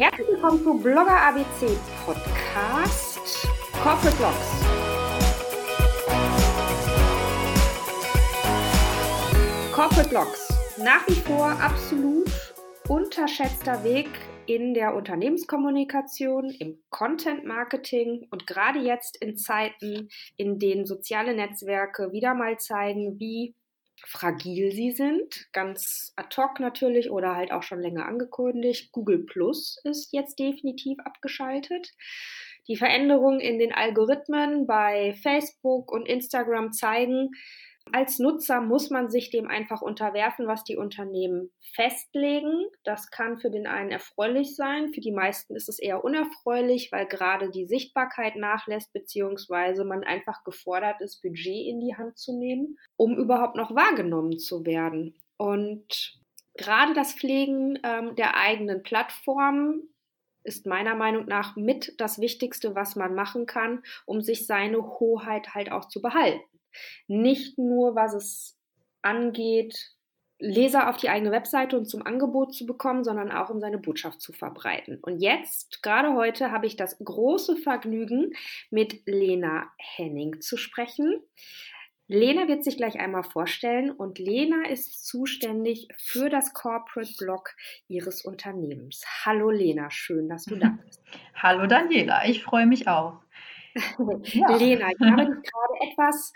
Herzlich willkommen zu Blogger ABC Podcast Corporate Blogs. Corporate Blogs. Nach wie vor absolut unterschätzter Weg in der Unternehmenskommunikation, im Content Marketing und gerade jetzt in Zeiten, in denen soziale Netzwerke wieder mal zeigen, wie fragil sie sind, ganz ad hoc natürlich oder halt auch schon länger angekündigt. Google Plus ist jetzt definitiv abgeschaltet. Die Veränderungen in den Algorithmen bei Facebook und Instagram zeigen, als Nutzer muss man sich dem einfach unterwerfen, was die Unternehmen festlegen. Das kann für den einen erfreulich sein, für die meisten ist es eher unerfreulich, weil gerade die Sichtbarkeit nachlässt, beziehungsweise man einfach gefordert ist, Budget in die Hand zu nehmen, um überhaupt noch wahrgenommen zu werden. Und gerade das Pflegen ähm, der eigenen Plattform ist meiner Meinung nach mit das Wichtigste, was man machen kann, um sich seine Hoheit halt auch zu behalten. Nicht nur, was es angeht, Leser auf die eigene Webseite und zum Angebot zu bekommen, sondern auch um seine Botschaft zu verbreiten. Und jetzt, gerade heute, habe ich das große Vergnügen, mit Lena Henning zu sprechen. Lena wird sich gleich einmal vorstellen und Lena ist zuständig für das Corporate Blog ihres Unternehmens. Hallo Lena, schön, dass du da bist. Hallo Daniela, ich freue mich auch. Ja. Lena, ich habe dich gerade etwas,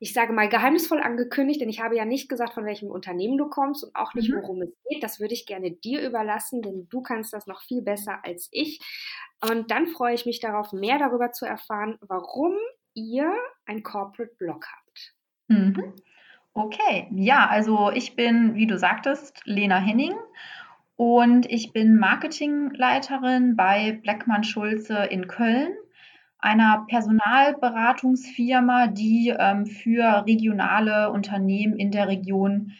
ich sage mal, geheimnisvoll angekündigt, denn ich habe ja nicht gesagt, von welchem Unternehmen du kommst und auch nicht, mhm. worum es geht. Das würde ich gerne dir überlassen, denn du kannst das noch viel besser als ich. Und dann freue ich mich darauf, mehr darüber zu erfahren, warum ihr ein Corporate Blog habt. Mhm. Okay, ja, also ich bin, wie du sagtest, Lena Henning und ich bin Marketingleiterin bei Bleckmann Schulze in Köln einer Personalberatungsfirma, die ähm, für regionale Unternehmen in der Region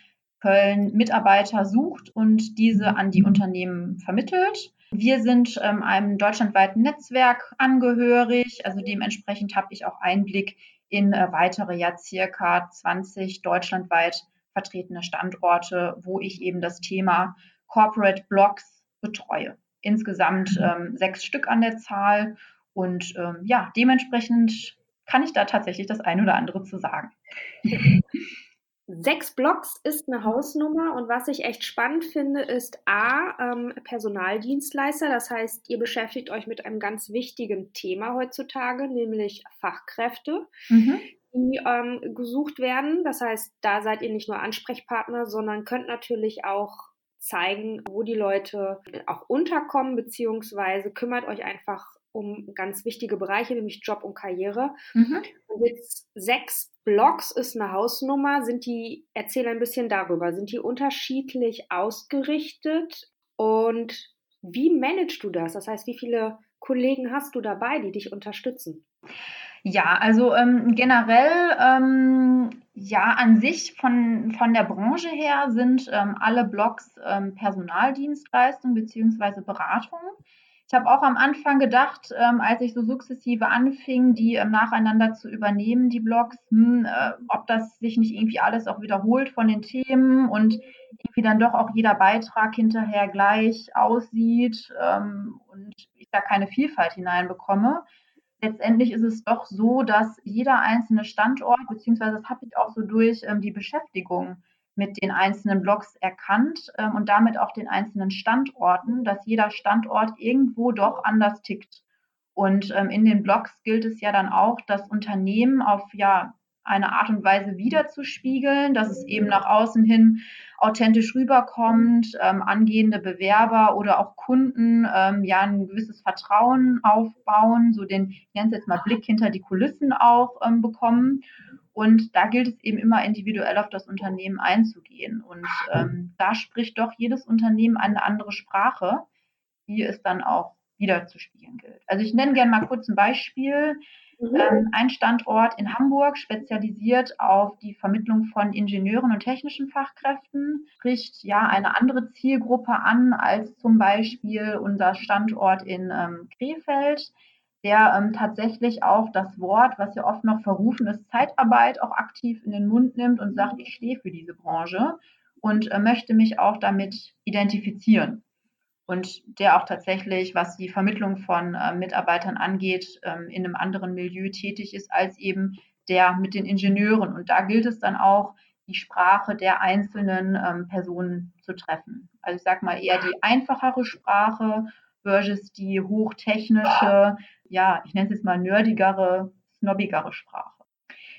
Köln Mitarbeiter sucht und diese an die Unternehmen vermittelt. Wir sind ähm, einem deutschlandweiten Netzwerk angehörig, also dementsprechend habe ich auch Einblick in äh, weitere ja circa 20 deutschlandweit vertretene Standorte, wo ich eben das Thema Corporate Blogs betreue. Insgesamt ähm, sechs Stück an der Zahl und ähm, ja, dementsprechend kann ich da tatsächlich das eine oder andere zu sagen. Sechs Blocks ist eine Hausnummer und was ich echt spannend finde, ist A, ähm, Personaldienstleister. Das heißt, ihr beschäftigt euch mit einem ganz wichtigen Thema heutzutage, nämlich Fachkräfte, mhm. die ähm, gesucht werden. Das heißt, da seid ihr nicht nur Ansprechpartner, sondern könnt natürlich auch zeigen, wo die Leute auch unterkommen, beziehungsweise kümmert euch einfach um ganz wichtige Bereiche, nämlich Job und Karriere. Mhm. Und jetzt sechs Blogs ist eine Hausnummer. Sind die, erzähl ein bisschen darüber. Sind die unterschiedlich ausgerichtet? Und wie managst du das? Das heißt, wie viele Kollegen hast du dabei, die dich unterstützen? Ja, also ähm, generell, ähm, ja, an sich von, von der Branche her sind ähm, alle Blogs ähm, Personaldienstleistung bzw. Beratung. Ich habe auch am Anfang gedacht, ähm, als ich so sukzessive anfing, die ähm, nacheinander zu übernehmen, die Blogs, hm, äh, ob das sich nicht irgendwie alles auch wiederholt von den Themen und irgendwie dann doch auch jeder Beitrag hinterher gleich aussieht ähm, und ich da keine Vielfalt hineinbekomme. Letztendlich ist es doch so, dass jeder einzelne Standort, beziehungsweise das habe ich auch so durch ähm, die Beschäftigung mit den einzelnen Blogs erkannt ähm, und damit auch den einzelnen Standorten, dass jeder Standort irgendwo doch anders tickt. Und ähm, in den Blogs gilt es ja dann auch, das Unternehmen auf ja eine Art und Weise wiederzuspiegeln, dass es eben nach außen hin authentisch rüberkommt, ähm, angehende Bewerber oder auch Kunden ähm, ja ein gewisses Vertrauen aufbauen, so den, ich nenne es jetzt mal Blick hinter die Kulissen auch ähm, bekommen. Und da gilt es eben immer individuell auf das Unternehmen einzugehen. Und ähm, da spricht doch jedes Unternehmen eine andere Sprache, die es dann auch wieder zu spielen gilt. Also ich nenne gerne mal kurz ein Beispiel. Mhm. Ähm, ein Standort in Hamburg, spezialisiert auf die Vermittlung von Ingenieuren und technischen Fachkräften, spricht ja eine andere Zielgruppe an als zum Beispiel unser Standort in ähm, Krefeld der ähm, tatsächlich auch das Wort, was ja oft noch verrufen ist, Zeitarbeit, auch aktiv in den Mund nimmt und sagt, ich stehe für diese Branche und äh, möchte mich auch damit identifizieren. Und der auch tatsächlich, was die Vermittlung von äh, Mitarbeitern angeht, ähm, in einem anderen Milieu tätig ist als eben der mit den Ingenieuren. Und da gilt es dann auch, die Sprache der einzelnen ähm, Personen zu treffen. Also ich sage mal eher die einfachere Sprache versus die hochtechnische, ja, ich nenne es jetzt mal nerdigere, snobbigere Sprache.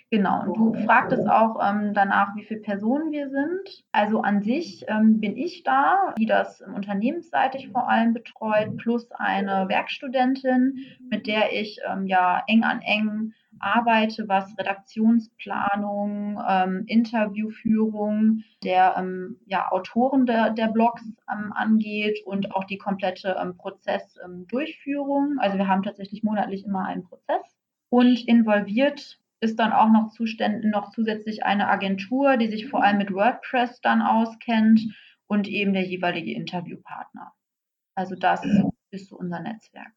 Genau, und du fragtest auch ähm, danach, wie viele Personen wir sind. Also an sich ähm, bin ich da, die das unternehmensseitig vor allem betreut, plus eine Werkstudentin, mit der ich ähm, ja eng an eng arbeite, was Redaktionsplanung, ähm, Interviewführung der ähm, ja, Autoren der, der Blogs ähm, angeht und auch die komplette ähm, Prozessdurchführung. also wir haben tatsächlich monatlich immer einen Prozess. Und involviert ist dann auch noch, zuständig, noch zusätzlich eine Agentur, die sich vor allem mit WordPress dann auskennt und eben der jeweilige Interviewpartner. Also das ist so unser Netzwerk.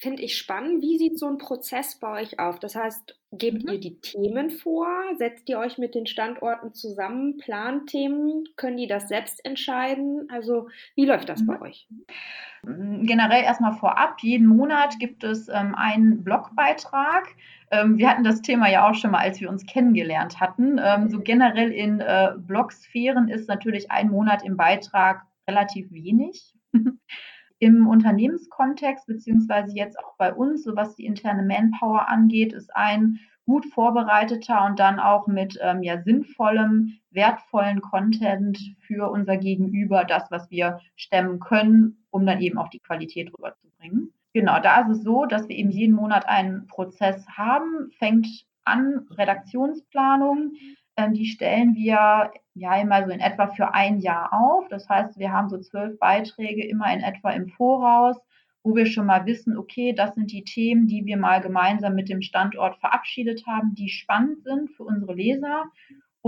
Finde ich spannend. Wie sieht so ein Prozess bei euch auf? Das heißt, gebt mhm. ihr die Themen vor? Setzt ihr euch mit den Standorten zusammen? Plant Themen? Können die das selbst entscheiden? Also, wie läuft das mhm. bei euch? Generell erstmal vorab. Jeden Monat gibt es ähm, einen Blogbeitrag ähm, wir hatten das Thema ja auch schon mal, als wir uns kennengelernt hatten. Ähm, so generell in äh, Blogsphären ist natürlich ein Monat im Beitrag relativ wenig. Im Unternehmenskontext, beziehungsweise jetzt auch bei uns, so was die interne Manpower angeht, ist ein gut vorbereiteter und dann auch mit ähm, ja, sinnvollem, wertvollen Content für unser Gegenüber das, was wir stemmen können, um dann eben auch die Qualität rüberzubringen. Genau, da ist es so, dass wir eben jeden Monat einen Prozess haben, fängt an Redaktionsplanung. Ähm, die stellen wir ja immer so in etwa für ein Jahr auf. Das heißt, wir haben so zwölf Beiträge immer in etwa im Voraus, wo wir schon mal wissen, okay, das sind die Themen, die wir mal gemeinsam mit dem Standort verabschiedet haben, die spannend sind für unsere Leser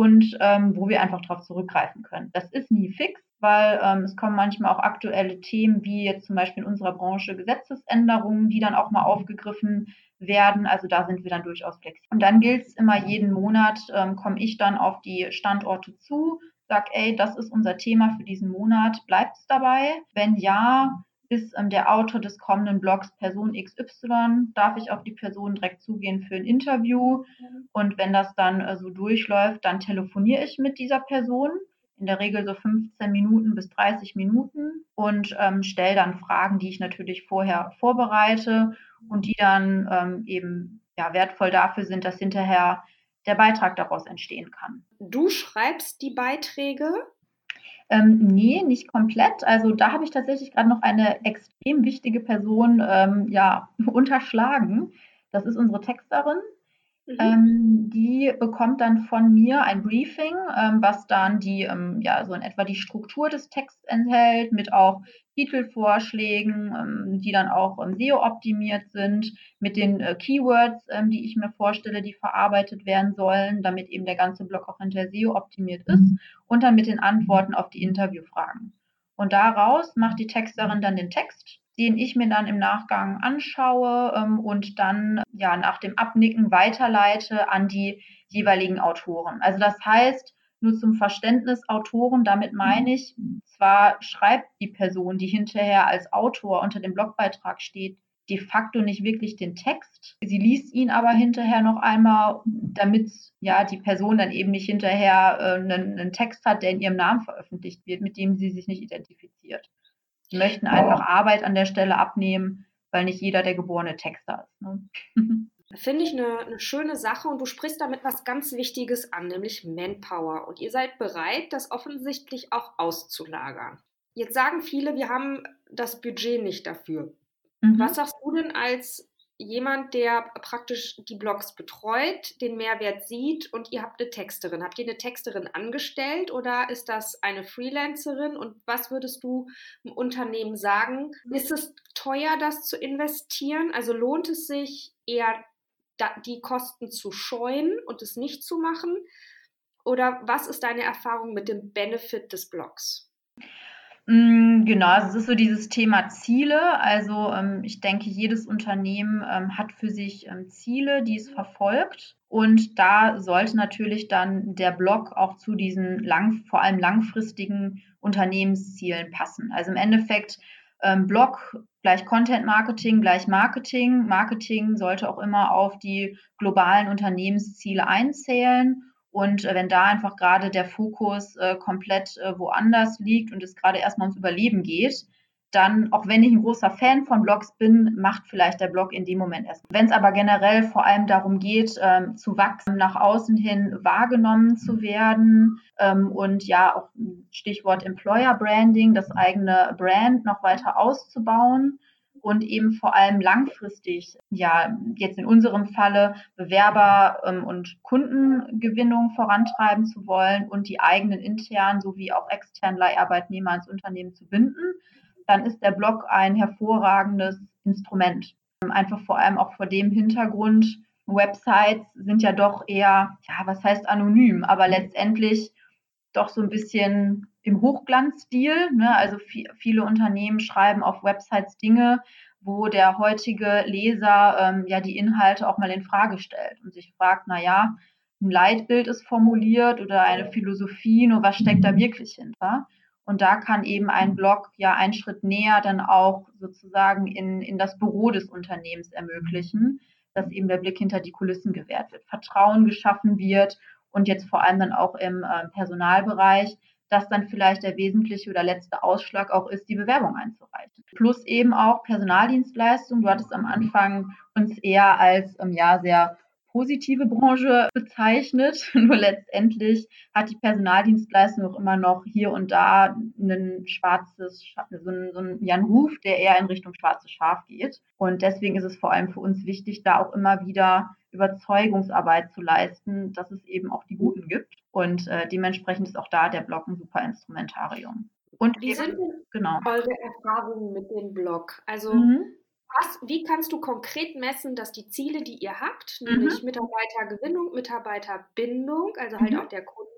und ähm, wo wir einfach darauf zurückgreifen können. Das ist nie fix weil ähm, es kommen manchmal auch aktuelle Themen, wie jetzt zum Beispiel in unserer Branche Gesetzesänderungen, die dann auch mal aufgegriffen werden. Also da sind wir dann durchaus flexibel. Und dann gilt es immer jeden Monat, ähm, komme ich dann auf die Standorte zu, sag, ey, das ist unser Thema für diesen Monat, bleibt es dabei? Wenn ja, ist ähm, der Autor des kommenden Blogs Person XY, darf ich auf die Person direkt zugehen für ein Interview. Und wenn das dann äh, so durchläuft, dann telefoniere ich mit dieser Person in der Regel so 15 Minuten bis 30 Minuten und ähm, stelle dann Fragen, die ich natürlich vorher vorbereite und die dann ähm, eben ja, wertvoll dafür sind, dass hinterher der Beitrag daraus entstehen kann. Du schreibst die Beiträge? Ähm, nee, nicht komplett. Also da habe ich tatsächlich gerade noch eine extrem wichtige Person ähm, ja, unterschlagen. Das ist unsere Texterin, Mhm. Ähm, die bekommt dann von mir ein Briefing, ähm, was dann die, ähm, ja, so in etwa die Struktur des Texts enthält, mit auch Titelvorschlägen, die dann auch ähm, SEO optimiert sind, mit den äh, Keywords, die ich mir vorstelle, die verarbeitet werden sollen, damit eben der ganze Blog auch hinter SEO optimiert ist mhm. und dann mit den Antworten auf die Interviewfragen. Und daraus macht die Texterin dann den Text den ich mir dann im Nachgang anschaue ähm, und dann ja nach dem Abnicken weiterleite an die jeweiligen Autoren. Also das heißt, nur zum Verständnis Autoren, damit meine ich, zwar schreibt die Person, die hinterher als Autor unter dem Blogbeitrag steht, de facto nicht wirklich den Text. Sie liest ihn aber hinterher noch einmal, damit ja die Person dann eben nicht hinterher äh, einen, einen Text hat, der in ihrem Namen veröffentlicht wird, mit dem sie sich nicht identifiziert. Die möchten einfach Arbeit an der Stelle abnehmen, weil nicht jeder der geborene Texter ist. Ne? Finde ich eine, eine, schöne Sache und du sprichst damit was ganz Wichtiges an, nämlich Manpower. Und ihr seid bereit, das offensichtlich auch auszulagern. Jetzt sagen viele, wir haben das Budget nicht dafür. Mhm. Was sagst du denn als jemand, der praktisch die Blogs betreut, den Mehrwert sieht und ihr habt eine Texterin. Habt ihr eine Texterin angestellt oder ist das eine Freelancerin? Und was würdest du im Unternehmen sagen? Ist es teuer, das zu investieren? Also lohnt es sich eher die Kosten zu scheuen und es nicht zu machen? Oder was ist deine Erfahrung mit dem Benefit des Blogs? Mm, genau, also es ist so dieses Thema Ziele. Also ähm, ich denke, jedes Unternehmen ähm, hat für sich ähm, Ziele, die es verfolgt. Und da sollte natürlich dann der Blog auch zu diesen lang, vor allem langfristigen Unternehmenszielen passen. Also im Endeffekt Blog gleich Content Marketing gleich Marketing. Marketing sollte auch immer auf die globalen Unternehmensziele einzählen. Und äh, wenn da einfach gerade der Fokus äh, komplett äh, woanders liegt und es gerade erstmal ums Überleben geht, dann, auch wenn ich ein großer Fan von Blogs bin, macht vielleicht der Blog in dem Moment erst. Wenn es aber generell vor allem darum geht, ähm, zu wachsen, nach außen hin wahrgenommen zu werden ähm, und ja auch Stichwort Employer Branding, das eigene Brand noch weiter auszubauen, und eben vor allem langfristig, ja, jetzt in unserem Falle Bewerber ähm, und Kundengewinnung vorantreiben zu wollen und die eigenen internen sowie auch externen Leiharbeitnehmer ins Unternehmen zu binden, dann ist der Blog ein hervorragendes Instrument. Einfach vor allem auch vor dem Hintergrund, Websites sind ja doch eher, ja, was heißt anonym, aber letztendlich doch so ein bisschen im Hochglanzstil. Ne? Also viele Unternehmen schreiben auf Websites Dinge, wo der heutige Leser ähm, ja die Inhalte auch mal in Frage stellt und sich fragt, na ja, ein Leitbild ist formuliert oder eine Philosophie, nur was steckt da wirklich hinter? Und da kann eben ein Blog ja einen Schritt näher dann auch sozusagen in, in das Büro des Unternehmens ermöglichen, dass eben der Blick hinter die Kulissen gewährt wird, Vertrauen geschaffen wird und jetzt vor allem dann auch im äh, Personalbereich, dass dann vielleicht der wesentliche oder letzte Ausschlag auch ist, die Bewerbung einzureichen. Plus eben auch Personaldienstleistung. Du hattest am Anfang uns eher als ähm, ja sehr positive Branche bezeichnet. Nur letztendlich hat die Personaldienstleistung auch immer noch hier und da ein schwarzes, so ein, so ein, ja, Ruf, der eher in Richtung schwarzes Schaf geht. Und deswegen ist es vor allem für uns wichtig, da auch immer wieder Überzeugungsarbeit zu leisten, dass es eben auch die Guten gibt. Und äh, dementsprechend ist auch da der Blog ein super Instrumentarium. Und wie eben, sind genau. eure Erfahrungen mit dem Blog? Also mhm. Was, wie kannst du konkret messen, dass die Ziele, die ihr habt, nämlich mhm. Mitarbeitergewinnung, Mitarbeiterbindung, also halt mhm. auch der Kunden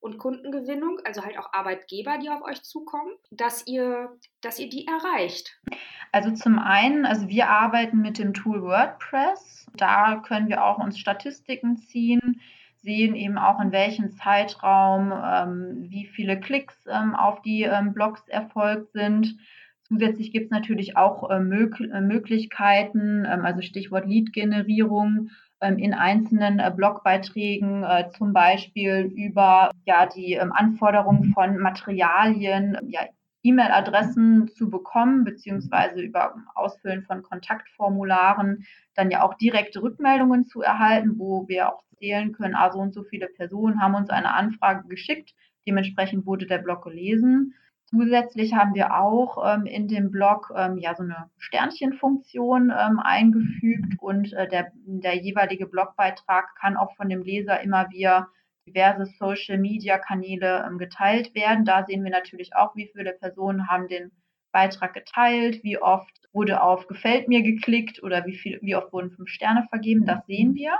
und Kundengewinnung, also halt auch Arbeitgeber, die auf euch zukommen, dass ihr, dass ihr die erreicht? Also zum einen, also wir arbeiten mit dem Tool WordPress. Da können wir auch uns Statistiken ziehen, sehen eben auch in welchem Zeitraum ähm, wie viele Klicks ähm, auf die ähm, Blogs erfolgt sind. Zusätzlich gibt es natürlich auch äh, Mög äh, Möglichkeiten, ähm, also Stichwort Lead-Generierung ähm, in einzelnen äh, Blogbeiträgen, äh, zum Beispiel über ja, die ähm, Anforderungen von Materialien, ja, E-Mail-Adressen zu bekommen, beziehungsweise über Ausfüllen von Kontaktformularen dann ja auch direkte Rückmeldungen zu erhalten, wo wir auch zählen können, ah, so und so viele Personen haben uns eine Anfrage geschickt. Dementsprechend wurde der Blog gelesen. Zusätzlich haben wir auch ähm, in dem Blog ähm, ja so eine Sternchenfunktion ähm, eingefügt und äh, der, der jeweilige Blogbeitrag kann auch von dem Leser immer wieder diverse Social-Media-Kanäle ähm, geteilt werden. Da sehen wir natürlich auch, wie viele Personen haben den Beitrag geteilt, wie oft wurde auf Gefällt mir geklickt oder wie, viel, wie oft wurden fünf Sterne vergeben. Das sehen wir.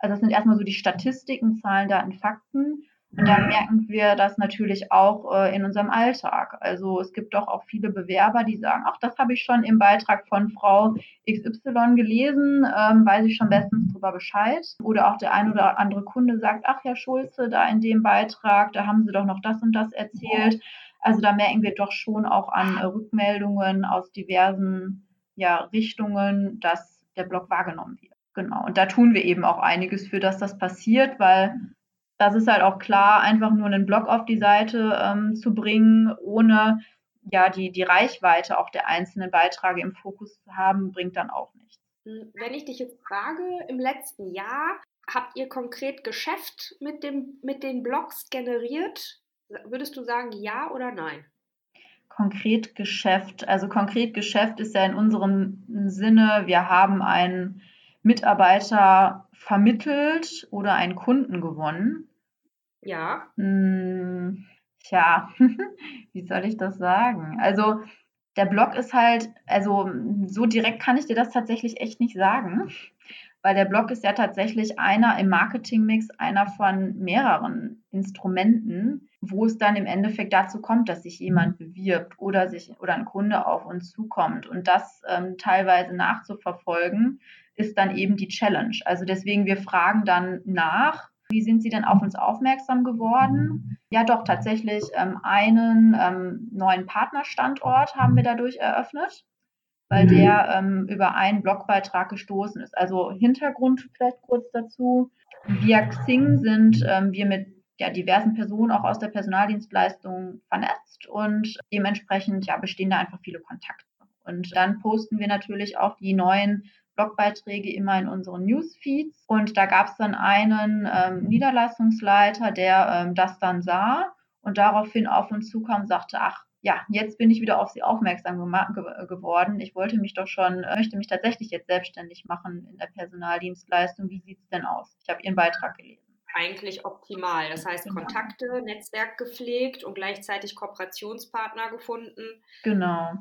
Also das sind erstmal so die Statistiken, Zahlen, Daten, Fakten. Und dann merken wir das natürlich auch äh, in unserem Alltag. Also es gibt doch auch viele Bewerber, die sagen, ach, das habe ich schon im Beitrag von Frau XY gelesen, ähm, weiß ich schon bestens darüber Bescheid. Oder auch der ein oder andere Kunde sagt, ach, Herr Schulze, da in dem Beitrag, da haben Sie doch noch das und das erzählt. Also da merken wir doch schon auch an äh, Rückmeldungen aus diversen ja, Richtungen, dass der Blog wahrgenommen wird. Genau. Und da tun wir eben auch einiges für, dass das passiert, weil das ist halt auch klar, einfach nur einen Blog auf die Seite ähm, zu bringen, ohne ja die, die Reichweite auch der einzelnen Beiträge im Fokus zu haben, bringt dann auch nichts. Hm, wenn ich dich jetzt frage, im letzten Jahr habt ihr konkret Geschäft mit, dem, mit den Blogs generiert? Würdest du sagen ja oder nein? Konkret Geschäft. Also konkret Geschäft ist ja in unserem Sinne, wir haben einen Mitarbeiter vermittelt oder einen Kunden gewonnen. Ja. Hm, tja, wie soll ich das sagen? Also der Blog ist halt, also so direkt kann ich dir das tatsächlich echt nicht sagen, weil der Blog ist ja tatsächlich einer im Marketingmix, einer von mehreren Instrumenten, wo es dann im Endeffekt dazu kommt, dass sich jemand bewirbt oder sich oder ein Kunde auf uns zukommt. Und das ähm, teilweise nachzuverfolgen, ist dann eben die Challenge. Also deswegen, wir fragen dann nach, wie sind Sie denn auf uns aufmerksam geworden? Ja, doch, tatsächlich ähm, einen ähm, neuen Partnerstandort haben wir dadurch eröffnet, weil mhm. der ähm, über einen Blogbeitrag gestoßen ist. Also Hintergrund vielleicht kurz dazu. Via Xing sind ähm, wir mit ja, diversen Personen auch aus der Personaldienstleistung vernetzt und dementsprechend ja, bestehen da einfach viele Kontakte. Und dann posten wir natürlich auch die neuen Blogbeiträge immer in unseren Newsfeeds. Und da gab es dann einen ähm, Niederlassungsleiter, der ähm, das dann sah und daraufhin auf uns zukam und sagte, ach, ja, jetzt bin ich wieder auf Sie aufmerksam ge geworden. Ich wollte mich doch schon, äh, möchte mich tatsächlich jetzt selbstständig machen in der Personaldienstleistung. Wie sieht es denn aus? Ich habe Ihren Beitrag gelesen eigentlich optimal. Das heißt, genau. Kontakte, Netzwerk gepflegt und gleichzeitig Kooperationspartner gefunden. Genau.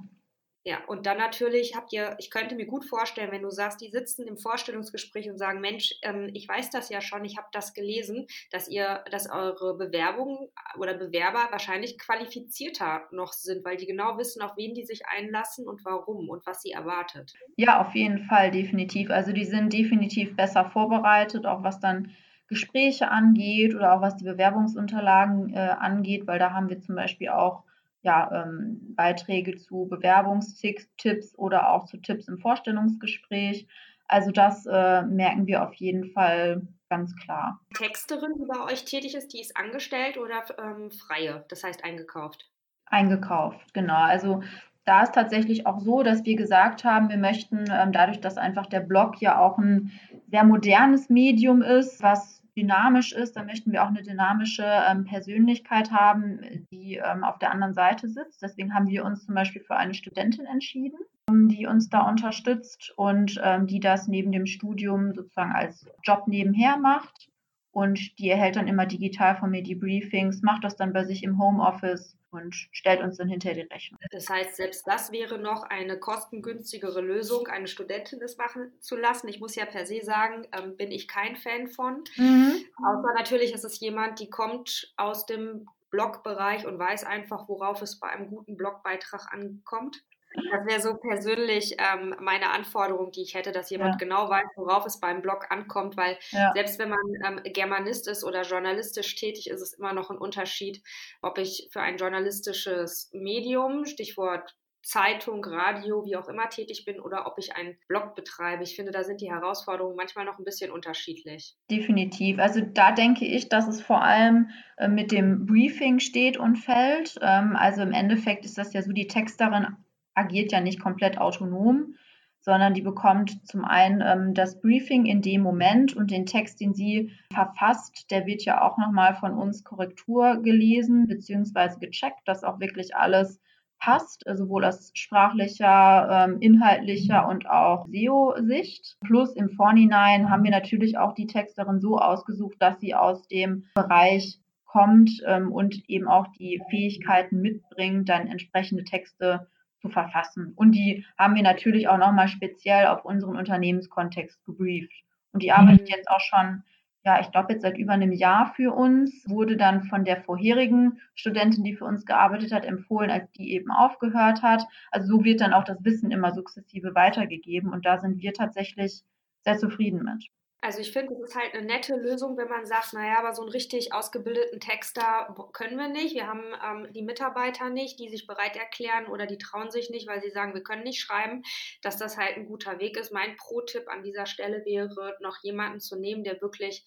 Ja, und dann natürlich habt ihr, ich könnte mir gut vorstellen, wenn du sagst, die sitzen im Vorstellungsgespräch und sagen, Mensch, ähm, ich weiß das ja schon, ich habe das gelesen, dass ihr, dass eure Bewerbungen oder Bewerber wahrscheinlich qualifizierter noch sind, weil die genau wissen, auf wen die sich einlassen und warum und was sie erwartet. Ja, auf jeden Fall, definitiv. Also die sind definitiv besser vorbereitet, auch was dann Gespräche angeht oder auch was die Bewerbungsunterlagen äh, angeht, weil da haben wir zum Beispiel auch ja, ähm, Beiträge zu Bewerbungstipps oder auch zu Tipps im Vorstellungsgespräch. Also das äh, merken wir auf jeden Fall ganz klar. Texterin, die bei euch tätig ist, die ist angestellt oder ähm, freie, das heißt eingekauft? Eingekauft, genau. Also da ist tatsächlich auch so, dass wir gesagt haben, wir möchten ähm, dadurch, dass einfach der Blog ja auch ein sehr modernes Medium ist, was dynamisch ist, dann möchten wir auch eine dynamische ähm, Persönlichkeit haben, die ähm, auf der anderen Seite sitzt. Deswegen haben wir uns zum Beispiel für eine Studentin entschieden, ähm, die uns da unterstützt und ähm, die das neben dem Studium sozusagen als Job nebenher macht. Und die erhält dann immer digital von mir die Briefings, macht das dann bei sich im Homeoffice und stellt uns dann hinter die Rechnung. Das heißt, selbst das wäre noch eine kostengünstigere Lösung, eine Studentin das machen zu lassen. Ich muss ja per se sagen, ähm, bin ich kein Fan von. Mhm. Außer natürlich ist es jemand, die kommt aus dem Blogbereich und weiß einfach, worauf es bei einem guten Blogbeitrag ankommt. Das wäre so persönlich ähm, meine Anforderung, die ich hätte, dass jemand ja. genau weiß, worauf es beim Blog ankommt, weil ja. selbst wenn man ähm, Germanist ist oder journalistisch tätig, ist es immer noch ein Unterschied, ob ich für ein journalistisches Medium, Stichwort Zeitung, Radio, wie auch immer tätig bin oder ob ich einen Blog betreibe. Ich finde, da sind die Herausforderungen manchmal noch ein bisschen unterschiedlich. Definitiv. Also da denke ich, dass es vor allem äh, mit dem Briefing steht und fällt. Ähm, also im Endeffekt ist das ja so, die Texterin agiert ja nicht komplett autonom, sondern die bekommt zum einen ähm, das Briefing in dem Moment und den Text, den sie verfasst, der wird ja auch nochmal von uns Korrektur gelesen bzw. gecheckt, dass auch wirklich alles passt, sowohl aus sprachlicher, ähm, inhaltlicher und auch SEO-Sicht. Plus im Vorhinein haben wir natürlich auch die Texterin so ausgesucht, dass sie aus dem Bereich kommt ähm, und eben auch die Fähigkeiten mitbringt, dann entsprechende Texte zu verfassen. Und die haben wir natürlich auch nochmal speziell auf unseren Unternehmenskontext gebrieft. Und die arbeitet mhm. jetzt auch schon, ja, ich glaube jetzt seit über einem Jahr für uns, wurde dann von der vorherigen Studentin, die für uns gearbeitet hat, empfohlen, als die eben aufgehört hat. Also so wird dann auch das Wissen immer sukzessive weitergegeben. Und da sind wir tatsächlich sehr zufrieden mit. Also ich finde, es ist halt eine nette Lösung, wenn man sagt, naja, aber so einen richtig ausgebildeten Texter können wir nicht. Wir haben ähm, die Mitarbeiter nicht, die sich bereit erklären oder die trauen sich nicht, weil sie sagen, wir können nicht schreiben, dass das halt ein guter Weg ist. Mein Pro-Tipp an dieser Stelle wäre, noch jemanden zu nehmen, der wirklich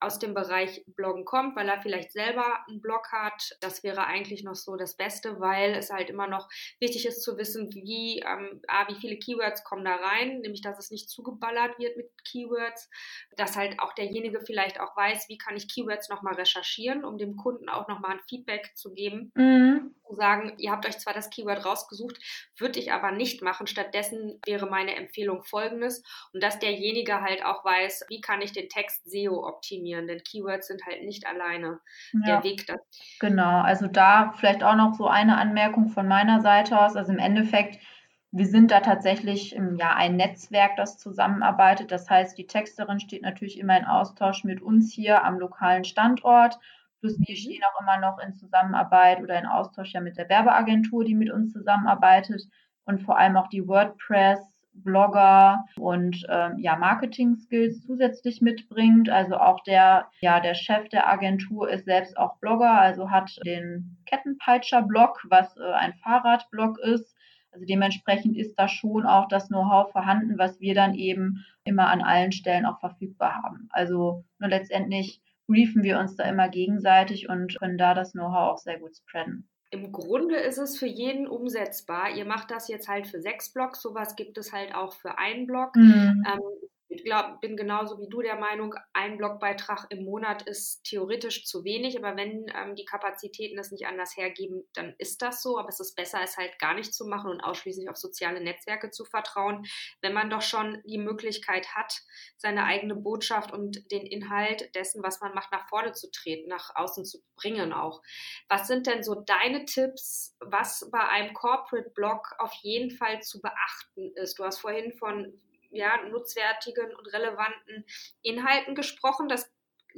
aus dem Bereich Bloggen kommt, weil er vielleicht selber einen Blog hat. Das wäre eigentlich noch so das Beste, weil es halt immer noch wichtig ist zu wissen, wie, ähm, A, wie viele Keywords kommen da rein, nämlich dass es nicht zugeballert wird mit Keywords, dass halt auch derjenige vielleicht auch weiß, wie kann ich Keywords nochmal recherchieren, um dem Kunden auch nochmal ein Feedback zu geben. Mhm. Zu sagen, ihr habt euch zwar das Keyword rausgesucht, würde ich aber nicht machen. Stattdessen wäre meine Empfehlung folgendes und dass derjenige halt auch weiß, wie kann ich den Text SEO optimieren optimieren, denn Keywords sind halt nicht alleine ja, der Weg dazu. Genau, also da vielleicht auch noch so eine Anmerkung von meiner Seite aus. Also im Endeffekt, wir sind da tatsächlich ja ein Netzwerk, das zusammenarbeitet. Das heißt, die Texterin steht natürlich immer in Austausch mit uns hier am lokalen Standort Plus wir mhm. stehen auch immer noch in Zusammenarbeit oder in Austausch ja mit der Werbeagentur, die mit uns zusammenarbeitet und vor allem auch die WordPress Blogger und ähm, ja Marketing-Skills zusätzlich mitbringt. Also auch der ja der Chef der Agentur ist selbst auch Blogger, also hat den Kettenpeitscher-Blog, was äh, ein Fahrradblog ist. Also dementsprechend ist da schon auch das Know-how vorhanden, was wir dann eben immer an allen Stellen auch verfügbar haben. Also nur letztendlich briefen wir uns da immer gegenseitig und können da das Know-how auch sehr gut spreaden. Im Grunde ist es für jeden umsetzbar. Ihr macht das jetzt halt für sechs Blogs, sowas gibt es halt auch für einen Blog. Mhm. Ähm, ich glaub, bin genauso wie du der Meinung, ein Blogbeitrag im Monat ist theoretisch zu wenig, aber wenn ähm, die Kapazitäten es nicht anders hergeben, dann ist das so. Aber es ist besser, es halt gar nicht zu machen und ausschließlich auf soziale Netzwerke zu vertrauen, wenn man doch schon die Möglichkeit hat, seine eigene Botschaft und den Inhalt dessen, was man macht, nach vorne zu treten, nach außen zu bringen auch. Was sind denn so deine Tipps, was bei einem Corporate Blog auf jeden Fall zu beachten ist? Du hast vorhin von ja, nutzwertigen und relevanten Inhalten gesprochen. Das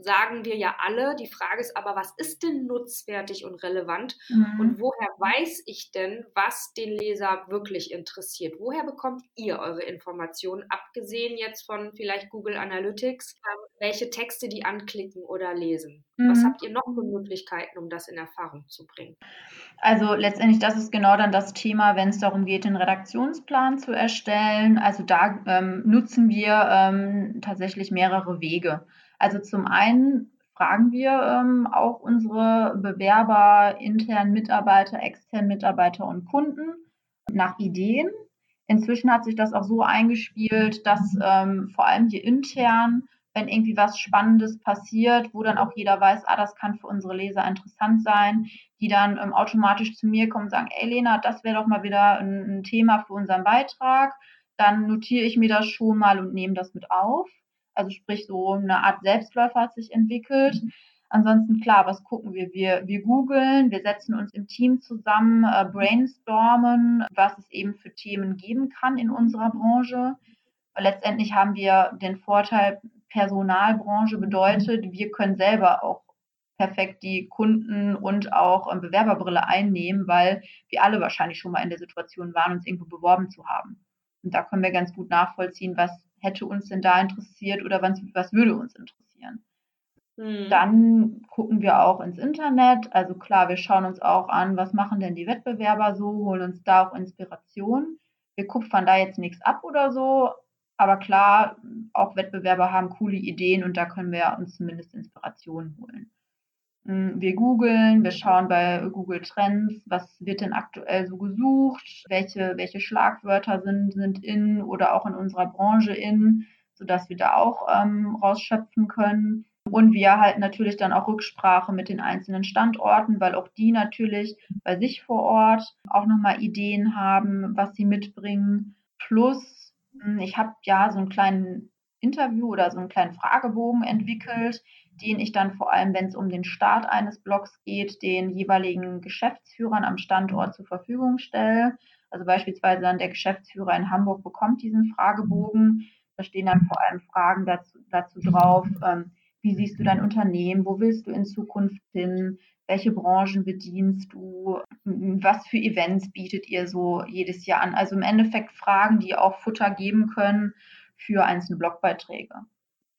sagen wir ja alle. Die Frage ist aber, was ist denn nutzwertig und relevant? Mhm. Und woher weiß ich denn, was den Leser wirklich interessiert? Woher bekommt ihr eure Informationen, abgesehen jetzt von vielleicht Google Analytics, ähm, welche Texte die anklicken oder lesen? Mhm. Was habt ihr noch für Möglichkeiten, um das in Erfahrung zu bringen? Also letztendlich, das ist genau dann das Thema, wenn es darum geht, den Redaktionsplan zu erstellen. Also da ähm, nutzen wir ähm, tatsächlich mehrere Wege. Also zum einen fragen wir ähm, auch unsere Bewerber, internen Mitarbeiter, externen Mitarbeiter und Kunden nach Ideen. Inzwischen hat sich das auch so eingespielt, dass ähm, vor allem hier intern, wenn irgendwie was Spannendes passiert, wo dann auch jeder weiß, ah, das kann für unsere Leser interessant sein, die dann ähm, automatisch zu mir kommen und sagen, ey Lena, das wäre doch mal wieder ein, ein Thema für unseren Beitrag. Dann notiere ich mir das schon mal und nehme das mit auf. Also sprich, so eine Art Selbstläufer hat sich entwickelt. Mhm. Ansonsten, klar, was gucken wir? Wir, wir googeln, wir setzen uns im Team zusammen, äh, brainstormen, was es eben für Themen geben kann in unserer Branche. Letztendlich haben wir den Vorteil, Personalbranche bedeutet, wir können selber auch perfekt die Kunden und auch ähm, Bewerberbrille einnehmen, weil wir alle wahrscheinlich schon mal in der Situation waren, uns irgendwo beworben zu haben. Und da können wir ganz gut nachvollziehen, was hätte uns denn da interessiert oder was, was würde uns interessieren. Hm. Dann gucken wir auch ins Internet. Also klar, wir schauen uns auch an, was machen denn die Wettbewerber so, holen uns da auch Inspiration. Wir kupfern da jetzt nichts ab oder so, aber klar, auch Wettbewerber haben coole Ideen und da können wir uns zumindest Inspiration holen. Hm, wir googeln, wir schauen bei Google Trends, was wird denn aktuell so gesucht, welche, welche Schlagwörter sind, sind in oder auch in unserer Branche in, sodass wir da auch ähm, rausschöpfen können. Und wir halten natürlich dann auch Rücksprache mit den einzelnen Standorten, weil auch die natürlich bei sich vor Ort auch nochmal Ideen haben, was sie mitbringen. Plus, hm, ich habe ja so einen kleinen Interview oder so einen kleinen Fragebogen entwickelt, den ich dann vor allem, wenn es um den Start eines Blogs geht, den jeweiligen Geschäftsführern am Standort zur Verfügung stelle. Also beispielsweise dann der Geschäftsführer in Hamburg bekommt diesen Fragebogen. Da stehen dann vor allem Fragen dazu, dazu drauf. Ähm, wie siehst du dein Unternehmen? Wo willst du in Zukunft hin? Welche Branchen bedienst du? Was für Events bietet ihr so jedes Jahr an? Also im Endeffekt Fragen, die auch Futter geben können für einzelne Blogbeiträge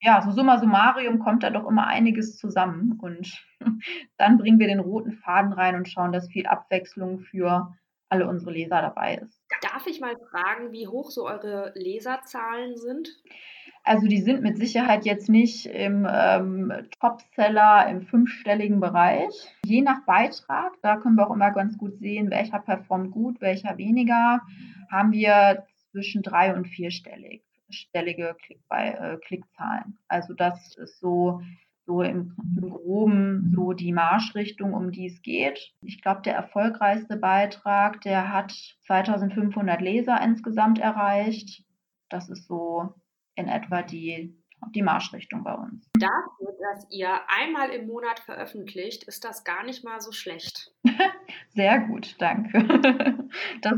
ja, so summa summarum kommt da doch immer einiges zusammen und dann bringen wir den roten Faden rein und schauen, dass viel Abwechslung für alle unsere Leser dabei ist. Darf ich mal fragen, wie hoch so eure Leserzahlen sind? Also die sind mit Sicherheit jetzt nicht im ähm, Topseller im fünfstelligen Bereich. Je nach Beitrag, da können wir auch immer ganz gut sehen, welcher performt gut, welcher weniger, haben wir zwischen drei und vierstellig stellige Klick bei, äh, Klickzahlen. Also das ist so, so im, im Groben so die Marschrichtung, um die es geht. Ich glaube, der erfolgreichste Beitrag, der hat 2500 Leser insgesamt erreicht. Das ist so in etwa die die Marschrichtung bei uns. Dafür, dass ihr einmal im Monat veröffentlicht, ist das gar nicht mal so schlecht. Sehr gut, danke.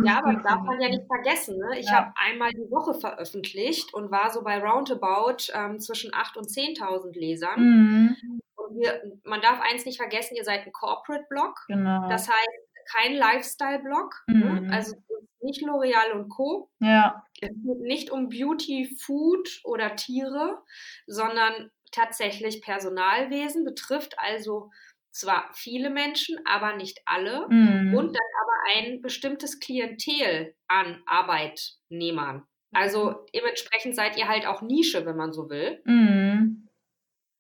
ja, aber das darf man ja nicht vergessen. Ne? Ich ja. habe einmal die Woche veröffentlicht und war so bei roundabout ähm, zwischen 8.000 und 10.000 Lesern. Mhm. Und wir, man darf eins nicht vergessen, ihr seid ein Corporate-Blog. Genau. Das heißt, kein Lifestyle-Blog. Ne? Mhm. Also nicht L'Oreal und Co. Ja. Es geht nicht um Beauty, Food oder Tiere, sondern tatsächlich Personalwesen, betrifft also zwar viele Menschen, aber nicht alle. Mhm. Und dann aber ein bestimmtes Klientel an Arbeitnehmern. Also dementsprechend seid ihr halt auch Nische, wenn man so will. Mhm.